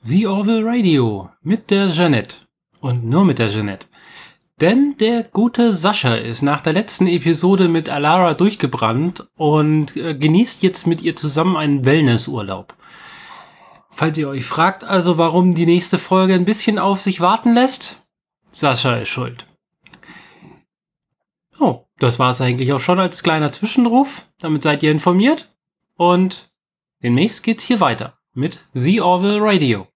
The Orville Radio mit der Jeanette. Und nur mit der Jeanette. Denn der gute Sascha ist nach der letzten Episode mit Alara durchgebrannt und äh, genießt jetzt mit ihr zusammen einen Wellnessurlaub. Falls ihr euch fragt also, warum die nächste Folge ein bisschen auf sich warten lässt, Sascha ist schuld. Oh, das war es eigentlich auch schon als kleiner Zwischenruf. Damit seid ihr informiert. Und demnächst geht's hier weiter mit The Orville Radio.